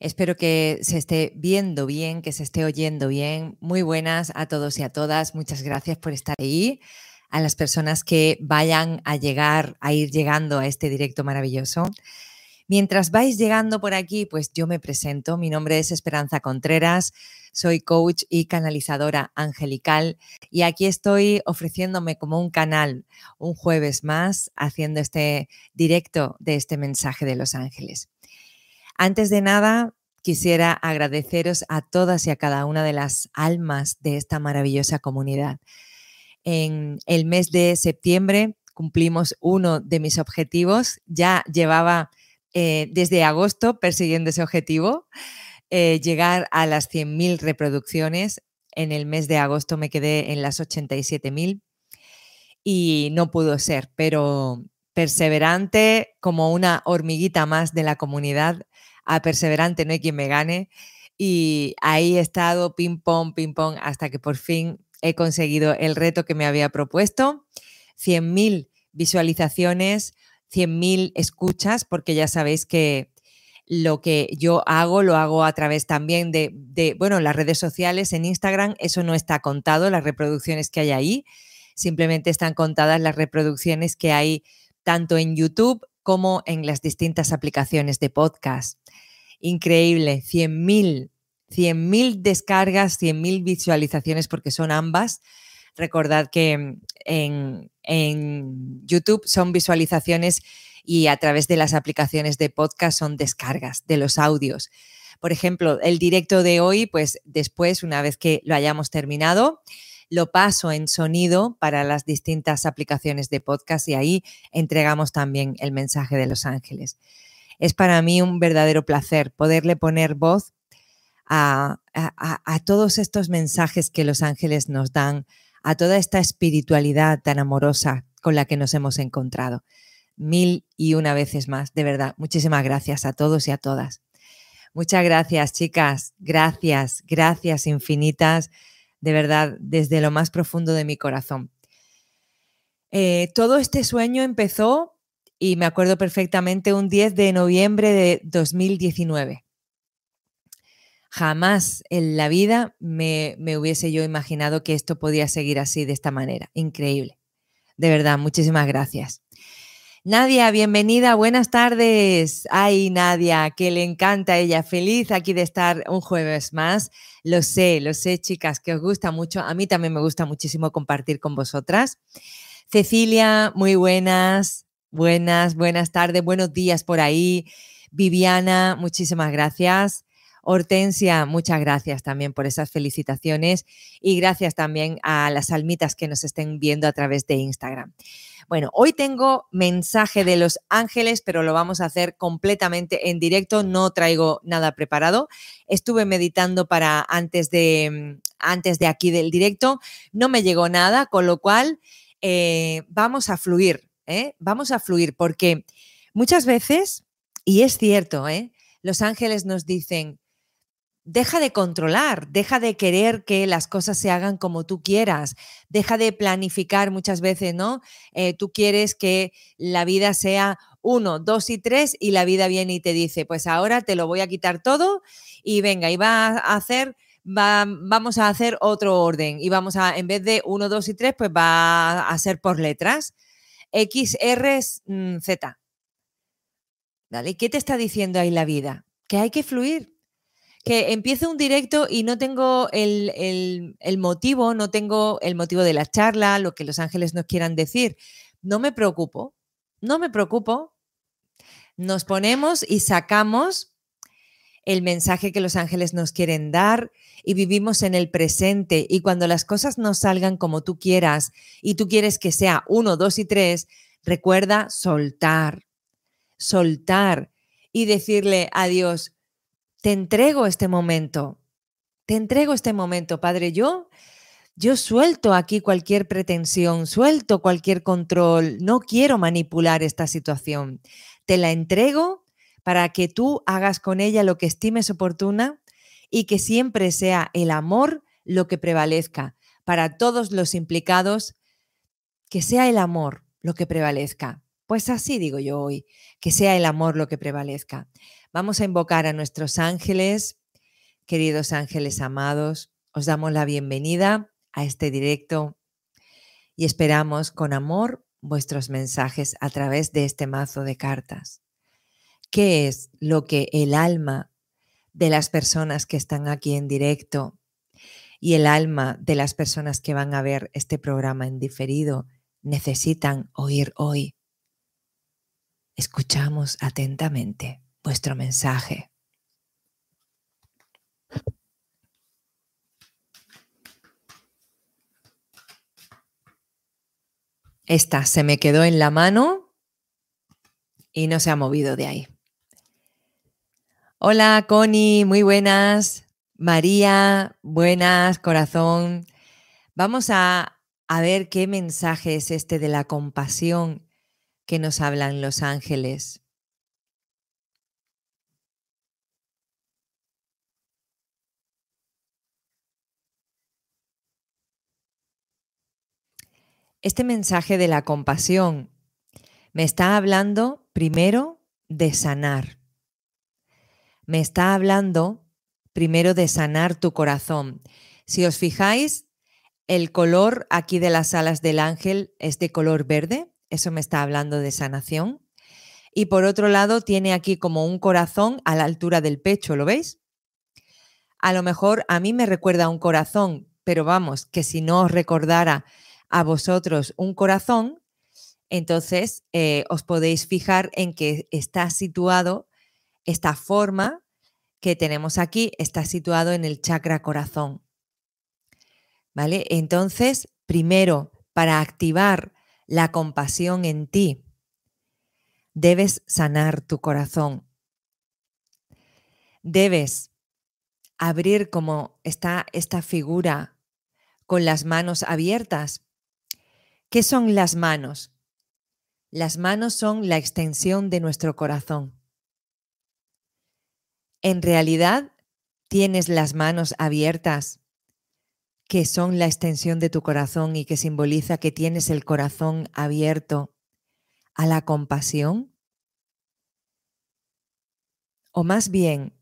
Espero que se esté viendo bien, que se esté oyendo bien. Muy buenas a todos y a todas. Muchas gracias por estar ahí. A las personas que vayan a llegar, a ir llegando a este directo maravilloso. Mientras vais llegando por aquí, pues yo me presento. Mi nombre es Esperanza Contreras. Soy coach y canalizadora angelical y aquí estoy ofreciéndome como un canal un jueves más haciendo este directo de este mensaje de los ángeles. Antes de nada, quisiera agradeceros a todas y a cada una de las almas de esta maravillosa comunidad. En el mes de septiembre cumplimos uno de mis objetivos. Ya llevaba eh, desde agosto persiguiendo ese objetivo, eh, llegar a las 100.000 reproducciones. En el mes de agosto me quedé en las 87.000 y no pudo ser, pero perseverante como una hormiguita más de la comunidad, a perseverante no hay quien me gane. Y ahí he estado ping pong, ping pong, hasta que por fin he conseguido el reto que me había propuesto. 100.000 visualizaciones, 100.000 escuchas, porque ya sabéis que lo que yo hago lo hago a través también de, de, bueno, las redes sociales, en Instagram, eso no está contado, las reproducciones que hay ahí, simplemente están contadas las reproducciones que hay tanto en YouTube como en las distintas aplicaciones de podcast. Increíble, 100.000, 100.000 descargas, 100.000 visualizaciones porque son ambas. Recordad que en, en YouTube son visualizaciones y a través de las aplicaciones de podcast son descargas de los audios. Por ejemplo, el directo de hoy, pues después, una vez que lo hayamos terminado, lo paso en sonido para las distintas aplicaciones de podcast y ahí entregamos también el mensaje de los ángeles. Es para mí un verdadero placer poderle poner voz a, todos estos mensajes que los ángeles nos dan, a toda esta espiritualidad tan amorosa con la que nos hemos encontrado. Mil y una veces más, de verdad. Muchísimas gracias a todos y a todas. Muchas gracias, chicas. Gracias, gracias infinitas de verdad, desde lo más profundo de mi corazón. Eh, todo este sueño empezó, y me acuerdo perfectamente, un 10 de noviembre de 2019. Jamás en la vida me, me hubiese yo imaginado que esto podía seguir así, de esta manera. Increíble. De verdad, muchísimas gracias. Nadia, bienvenida, buenas tardes. Ay, Nadia, que le encanta a ella. Feliz aquí de estar un jueves más. Lo sé, lo sé, chicas, que os gusta mucho. A mí también me gusta muchísimo compartir con vosotras. Cecilia, muy buenas, buenas, buenas tardes, buenos días por ahí. Viviana, muchísimas gracias. Hortensia, muchas gracias también por esas felicitaciones y gracias también a las almitas que nos estén viendo a través de Instagram. Bueno, hoy tengo mensaje de los ángeles, pero lo vamos a hacer completamente en directo, no traigo nada preparado. Estuve meditando para antes de, mm, antes de aquí del directo, no me llegó nada, con lo cual eh, vamos a fluir, ¿eh? vamos a fluir, porque muchas veces, y es cierto, ¿eh? los ángeles nos dicen, deja de controlar, deja de querer que las cosas se hagan como tú quieras, deja de planificar muchas veces, ¿no? Eh, tú quieres que la vida sea uno, dos y tres y la vida viene y te dice, pues ahora te lo voy a quitar todo y venga, y va a hacer, va, vamos a hacer otro orden y vamos a, en vez de uno, dos y tres, pues va a ser por letras. X, R, Z. ¿Vale? ¿Qué te está diciendo ahí la vida? Que hay que fluir, que empiezo un directo y no tengo el, motivo, no tengo el motivo de la charla, lo que los ángeles nos quieran decir. No me preocupo, no me preocupo. Nos ponemos y sacamos el mensaje que los ángeles nos quieren dar y vivimos en el presente. Y cuando las cosas no salgan como tú quieras y tú quieres que sea uno, dos y tres, recuerda soltar, soltar y decirle a Dios, te entrego este momento, te entrego este momento, Padre. Yo, yo suelto aquí cualquier pretensión, suelto cualquier control, no quiero manipular esta situación. Te la entrego para que tú hagas con ella lo que estimes oportuna y que siempre sea el amor lo que prevalezca. Para todos los implicados, que sea el amor lo que prevalezca. Pues así digo yo hoy, que sea el amor lo que prevalezca. Vamos a invocar a nuestros ángeles, queridos ángeles amados. Os damos la bienvenida a este directo y esperamos con amor vuestros mensajes a través de este mazo de cartas. ¿Qué es lo que el alma de las personas que están aquí en directo y el alma de las personas que van a ver este programa en diferido necesitan oír hoy? Escuchamos atentamente vuestro mensaje. Esta se me quedó en la mano y no se ha movido de ahí. Hola, Connie, muy buenas. María, buenas, corazón. Vamos a, a ver qué mensaje es este de la compasión que nos hablan los ángeles. Este mensaje de la compasión me está hablando primero de sanar. Me está hablando primero de sanar tu corazón. Si os fijáis, el color aquí de las alas del ángel es de color verde, eso me está hablando de sanación. Y por otro lado, tiene aquí como un corazón a la altura del pecho, ¿lo veis? A lo mejor a mí me recuerda un corazón, pero vamos, que si no os recordara a vosotros un corazón, entonces eh, os podéis fijar en que está situado, esta forma que tenemos aquí, está situado en el chakra corazón. ¿Vale? Entonces, primero, para activar la compasión en ti, debes sanar tu corazón. Debes abrir como está esta figura con las manos abiertas ¿Qué son las manos? Las manos son la extensión de nuestro corazón. En realidad, tienes las manos abiertas, que son la extensión de tu corazón y que simboliza que tienes el corazón abierto a la compasión. O más bien,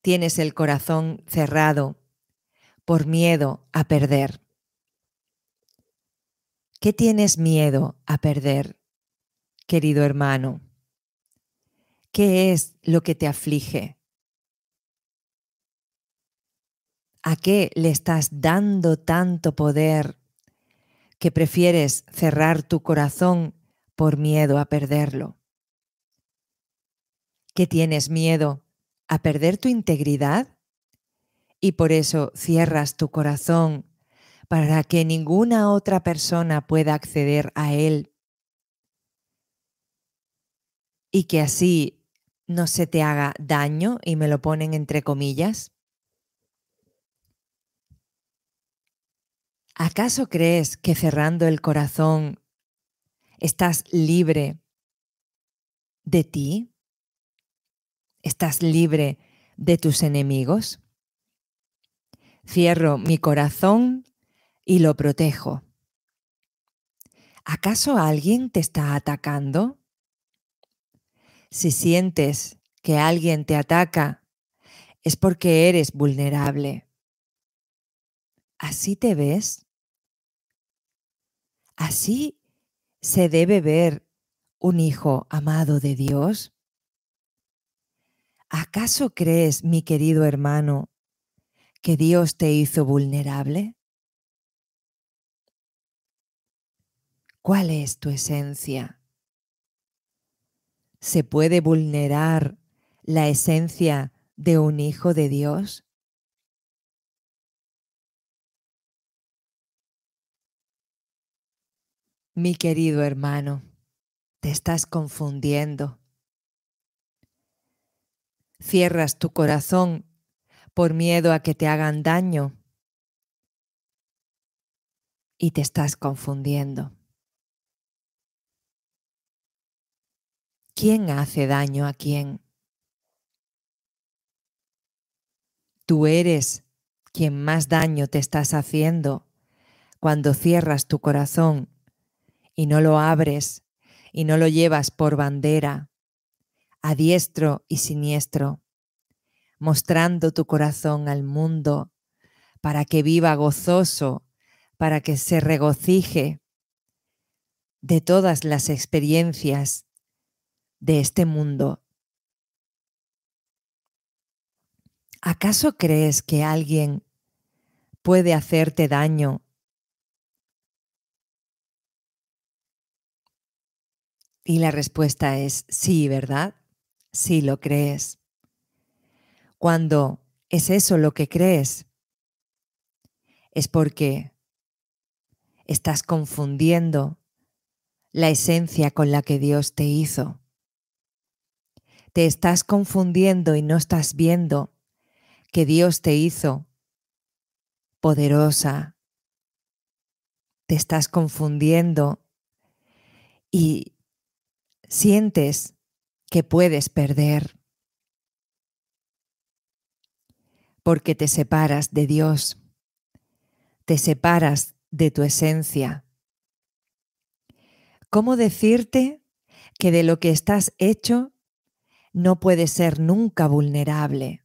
tienes el corazón cerrado por miedo a perder. ¿Qué tienes miedo a perder, querido hermano? ¿Qué es lo que te aflige? ¿A qué le estás dando tanto poder que prefieres cerrar tu corazón por miedo a perderlo? ¿Qué tienes miedo a perder tu integridad y por eso cierras tu corazón para que ninguna otra persona pueda acceder a Él y que así no se te haga daño y me lo ponen entre comillas? ¿Acaso crees que cerrando el corazón estás libre de ti? ¿Estás libre de tus enemigos? Cierro mi corazón y lo protejo. ¿Acaso alguien te está atacando? Si sientes que alguien te ataca, es porque eres vulnerable. ¿Así te ves? ¿Así se debe ver un hijo amado de Dios? ¿Acaso crees, mi querido hermano, que Dios te hizo vulnerable? ¿Cuál es tu esencia? ¿Se puede vulnerar la esencia de un hijo de Dios? Mi querido hermano, te estás confundiendo. Cierras tu corazón por miedo a que te hagan daño y te estás confundiendo. ¿Quién hace daño a quién? Tú eres quien más daño te estás haciendo cuando cierras tu corazón y no lo abres y no lo llevas por bandera a diestro y siniestro, mostrando tu corazón al mundo para que viva gozoso, para que se regocije de todas las experiencias de este mundo. ¿Acaso crees que alguien puede hacerte daño Y la respuesta es sí, ¿verdad? Sí lo crees. Cuando es eso lo que crees, es porque estás confundiendo la esencia con la que Dios te hizo. Te estás confundiendo y no estás viendo que Dios te hizo poderosa. Te estás confundiendo y sientes que puedes perder porque te separas de Dios, te separas de tu esencia. ¿Cómo decirte que de lo que estás hecho no puedes ser nunca vulnerable?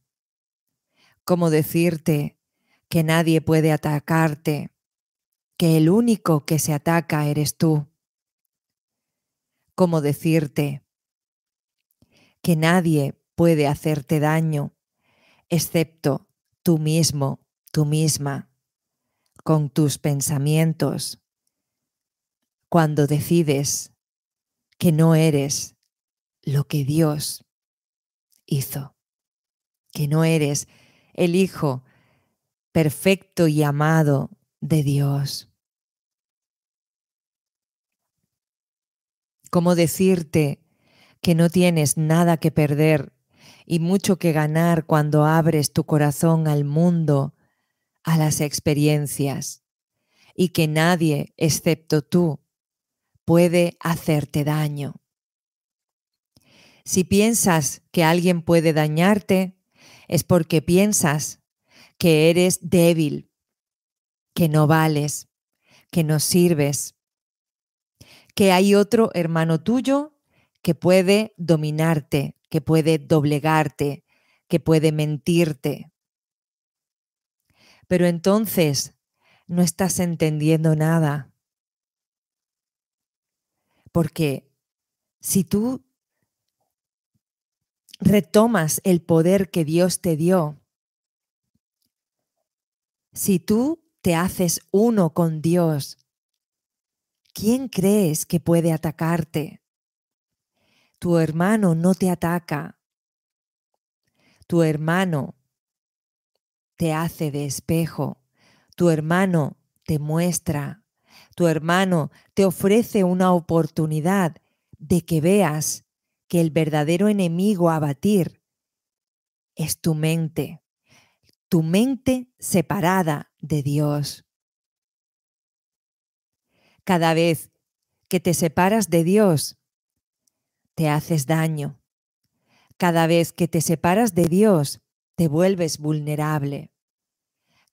¿Cómo decirte que nadie puede atacarte, que el único que se ataca eres tú? como decirte que nadie puede hacerte daño excepto tú mismo, tú misma, con tus pensamientos, cuando decides que no eres lo que Dios hizo, que no eres el Hijo perfecto y amado de Dios. cómo decirte que no tienes nada que perder y mucho que ganar cuando abres tu corazón al mundo, a las experiencias, y que nadie, excepto tú, puede hacerte daño. Si piensas que alguien puede dañarte, es porque piensas que eres débil, que no vales, que no sirves, que hay otro hermano tuyo que puede dominarte, que puede doblegarte, que puede mentirte. Pero entonces no estás entendiendo nada. Porque si tú retomas el poder que Dios te dio, si tú te haces uno con Dios, ¿quién crees que puede atacarte? Tu hermano no te ataca. Tu hermano te hace de espejo. Tu hermano te muestra. Tu hermano te ofrece una oportunidad de que veas que el verdadero enemigo a batir es tu mente, tu mente separada de Dios. Cada vez que te separas de Dios, te haces daño. Cada vez que te separas de Dios, te vuelves vulnerable.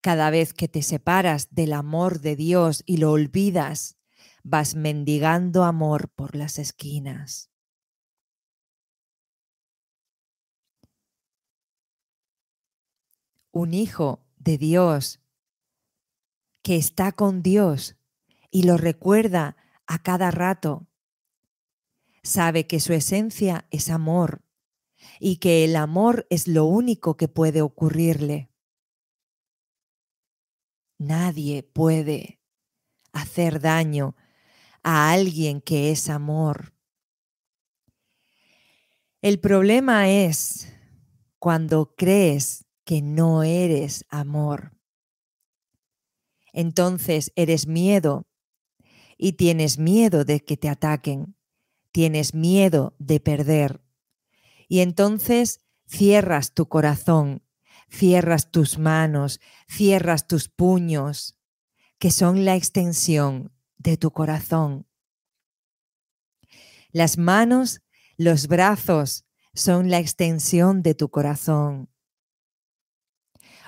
Cada vez que te separas del amor de Dios y lo olvidas, vas mendigando amor por las esquinas. Un hijo de Dios que está con Dios y lo recuerda a cada rato. Sabe que su esencia es amor y que el amor es lo único que puede ocurrirle. Nadie puede hacer daño a alguien que es amor. El problema es cuando crees que no eres amor. Entonces eres miedo y tienes miedo de que te ataquen, tienes miedo de perder. Y entonces cierras tu corazón, cierras tus manos, cierras tus puños, que son la extensión de tu corazón. Las manos, los brazos son la extensión de tu corazón.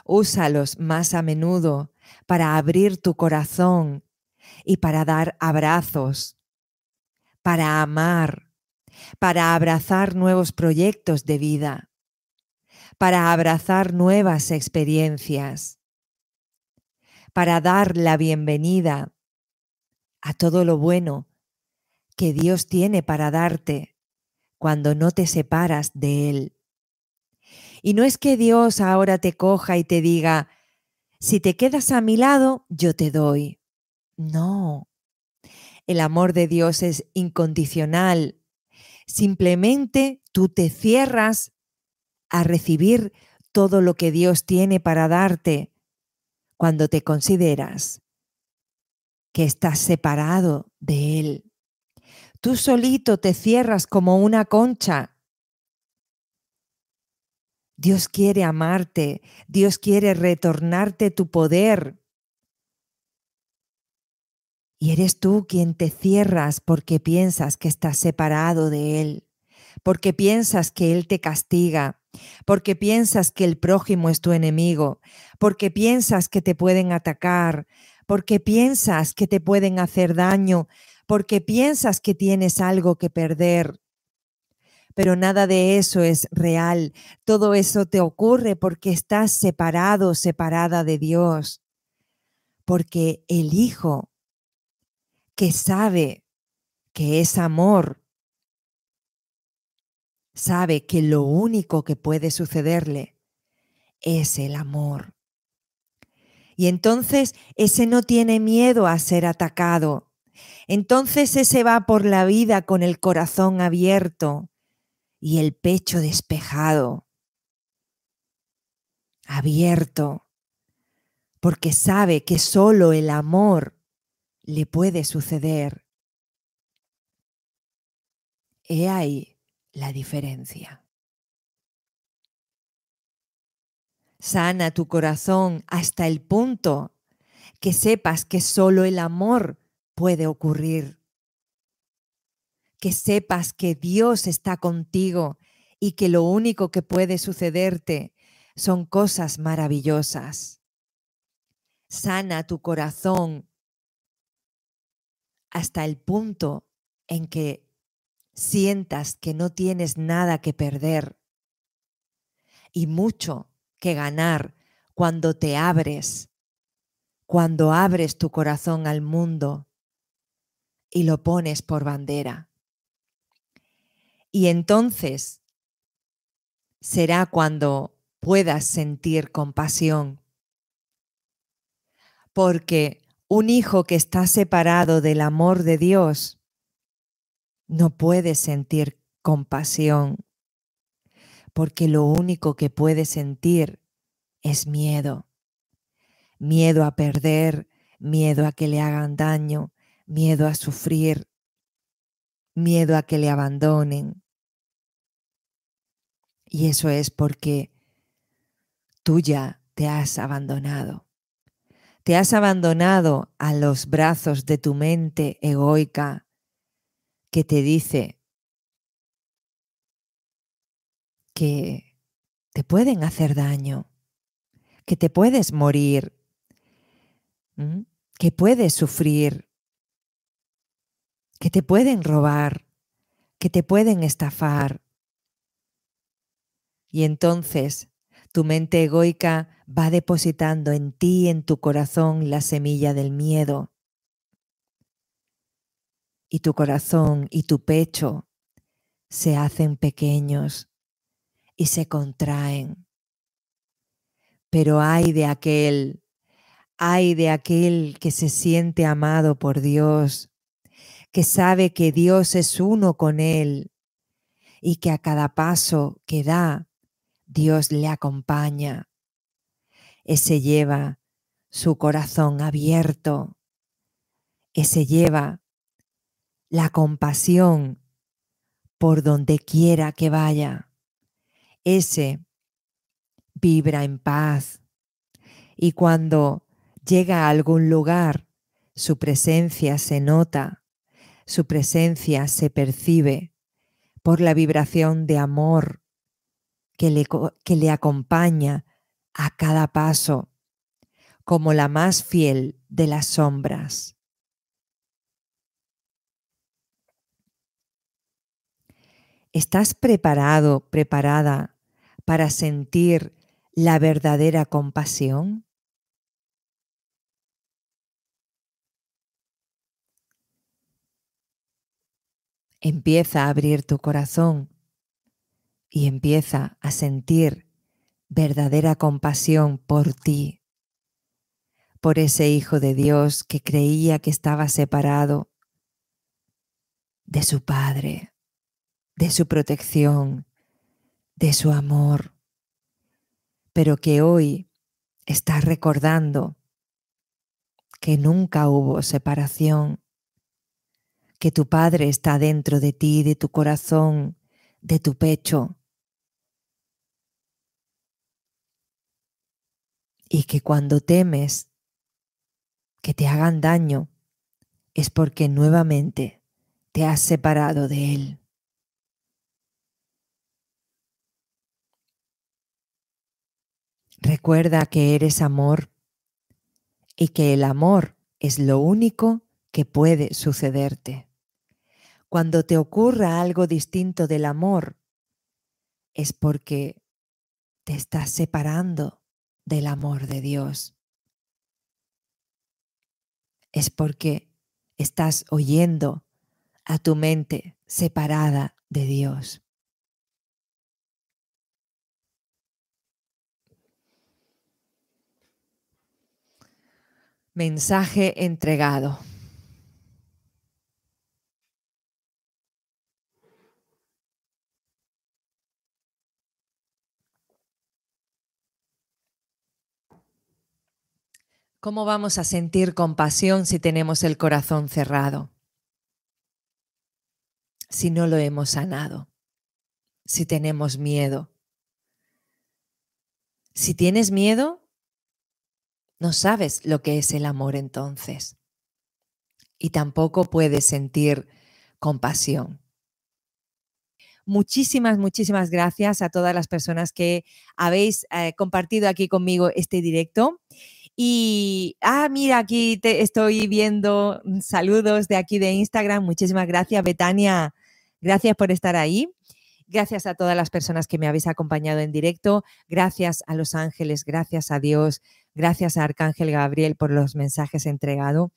Úsalos más a menudo para abrir tu corazón y para dar abrazos, para amar, para abrazar nuevos proyectos de vida, para abrazar nuevas experiencias, para dar la bienvenida a todo lo bueno que Dios tiene para darte cuando no te separas de Él. Y no es que Dios ahora te coja y te diga, si te quedas a mi lado, yo te doy. No. El amor de Dios es incondicional. Simplemente tú te cierras a recibir todo lo que Dios tiene para darte cuando te consideras que estás separado de Él. Tú solito te cierras como una concha. Dios quiere amarte, Dios quiere retornarte tu poder. Y eres tú quien te cierras porque piensas que estás separado de Él, porque piensas que Él te castiga, porque piensas que el prójimo es tu enemigo, porque piensas que te pueden atacar, porque piensas que te pueden hacer daño, porque piensas que tienes algo que perder. Pero nada de eso es real. Todo eso te ocurre porque estás separado, separada de Dios. Porque el Hijo que sabe que es amor, sabe que lo único que puede sucederle es el amor. Y entonces ese no tiene miedo a ser atacado, entonces ese va por la vida con el corazón abierto y el pecho despejado, abierto, porque sabe que solo el amor le puede suceder. He ahí la diferencia. Sana tu corazón hasta el punto que sepas que solo el amor puede ocurrir. Que sepas que Dios está contigo y que lo único que puede sucederte son cosas maravillosas. Sana tu corazón hasta el punto en que sientas que no tienes nada que perder y mucho que ganar cuando te abres, cuando abres tu corazón al mundo y lo pones por bandera. Y entonces será cuando puedas sentir compasión. Porque un hijo que está separado del amor de Dios no puede sentir compasión. Porque lo único que puede sentir es miedo. Miedo a perder, miedo a que le hagan daño, miedo a sufrir, miedo a que le abandonen. Y eso es porque tú ya te has abandonado. Te has abandonado a los brazos de tu mente egoica que te dice que te pueden hacer daño, que te puedes morir, que puedes sufrir, que te pueden robar, que te pueden estafar. Y entonces tu mente egoica va depositando en ti, en tu corazón, la semilla del miedo. Y tu corazón y tu pecho se hacen pequeños y se contraen. Pero hay de aquel, hay de aquel que se siente amado por Dios, que sabe que Dios es uno con él y que a cada paso que da, Dios le acompaña. Ese lleva su corazón abierto. Ese lleva la compasión por donde quiera que vaya. Ese vibra en paz. Y cuando llega a algún lugar, su presencia se nota su presencia se percibe por la vibración de amor que le, que le acompaña a cada paso como la más fiel de las sombras. ¿Estás preparado, preparada para sentir la verdadera compasión? Empieza a abrir tu corazón y empieza a sentir verdadera compasión por ti, por ese Hijo de Dios que creía que estaba separado de su Padre, de su protección, de su amor, pero que hoy está recordando que nunca hubo separación, que tu Padre está dentro de ti, de tu corazón, de tu pecho. Y que cuando temes que te hagan daño es porque nuevamente te has separado de Él. Recuerda que eres amor y que el amor es lo único que puede sucederte. Cuando te ocurra algo distinto del amor, es porque te estás separando del amor de Dios. Es porque estás oyendo a tu mente separada de Dios. Mensaje entregado. ¿Cómo vamos a sentir compasión si tenemos el corazón cerrado? Si no lo hemos sanado, si tenemos miedo. Si tienes miedo, no sabes lo que es el amor entonces. Y tampoco puedes sentir compasión. Muchísimas, muchísimas gracias a todas las personas que habéis eh, compartido aquí conmigo este directo. Y, ah, mira, aquí te estoy viendo saludos de aquí de Instagram. Muchísimas gracias, Betania. Gracias por estar ahí. Gracias a todas las personas que me habéis acompañado en directo. Gracias a los ángeles, gracias a Dios, gracias a Arcángel Gabriel por los mensajes entregados.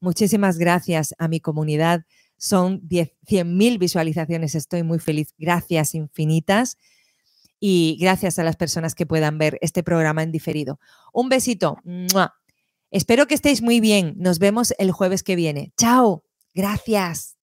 Muchísimas gracias a mi comunidad. Son 100.000 visualizaciones. Estoy muy feliz. Gracias infinitas y gracias a las personas que puedan ver este programa en diferido. Un besito. Espero que estéis muy bien. Nos vemos el jueves que viene. Chao. Gracias.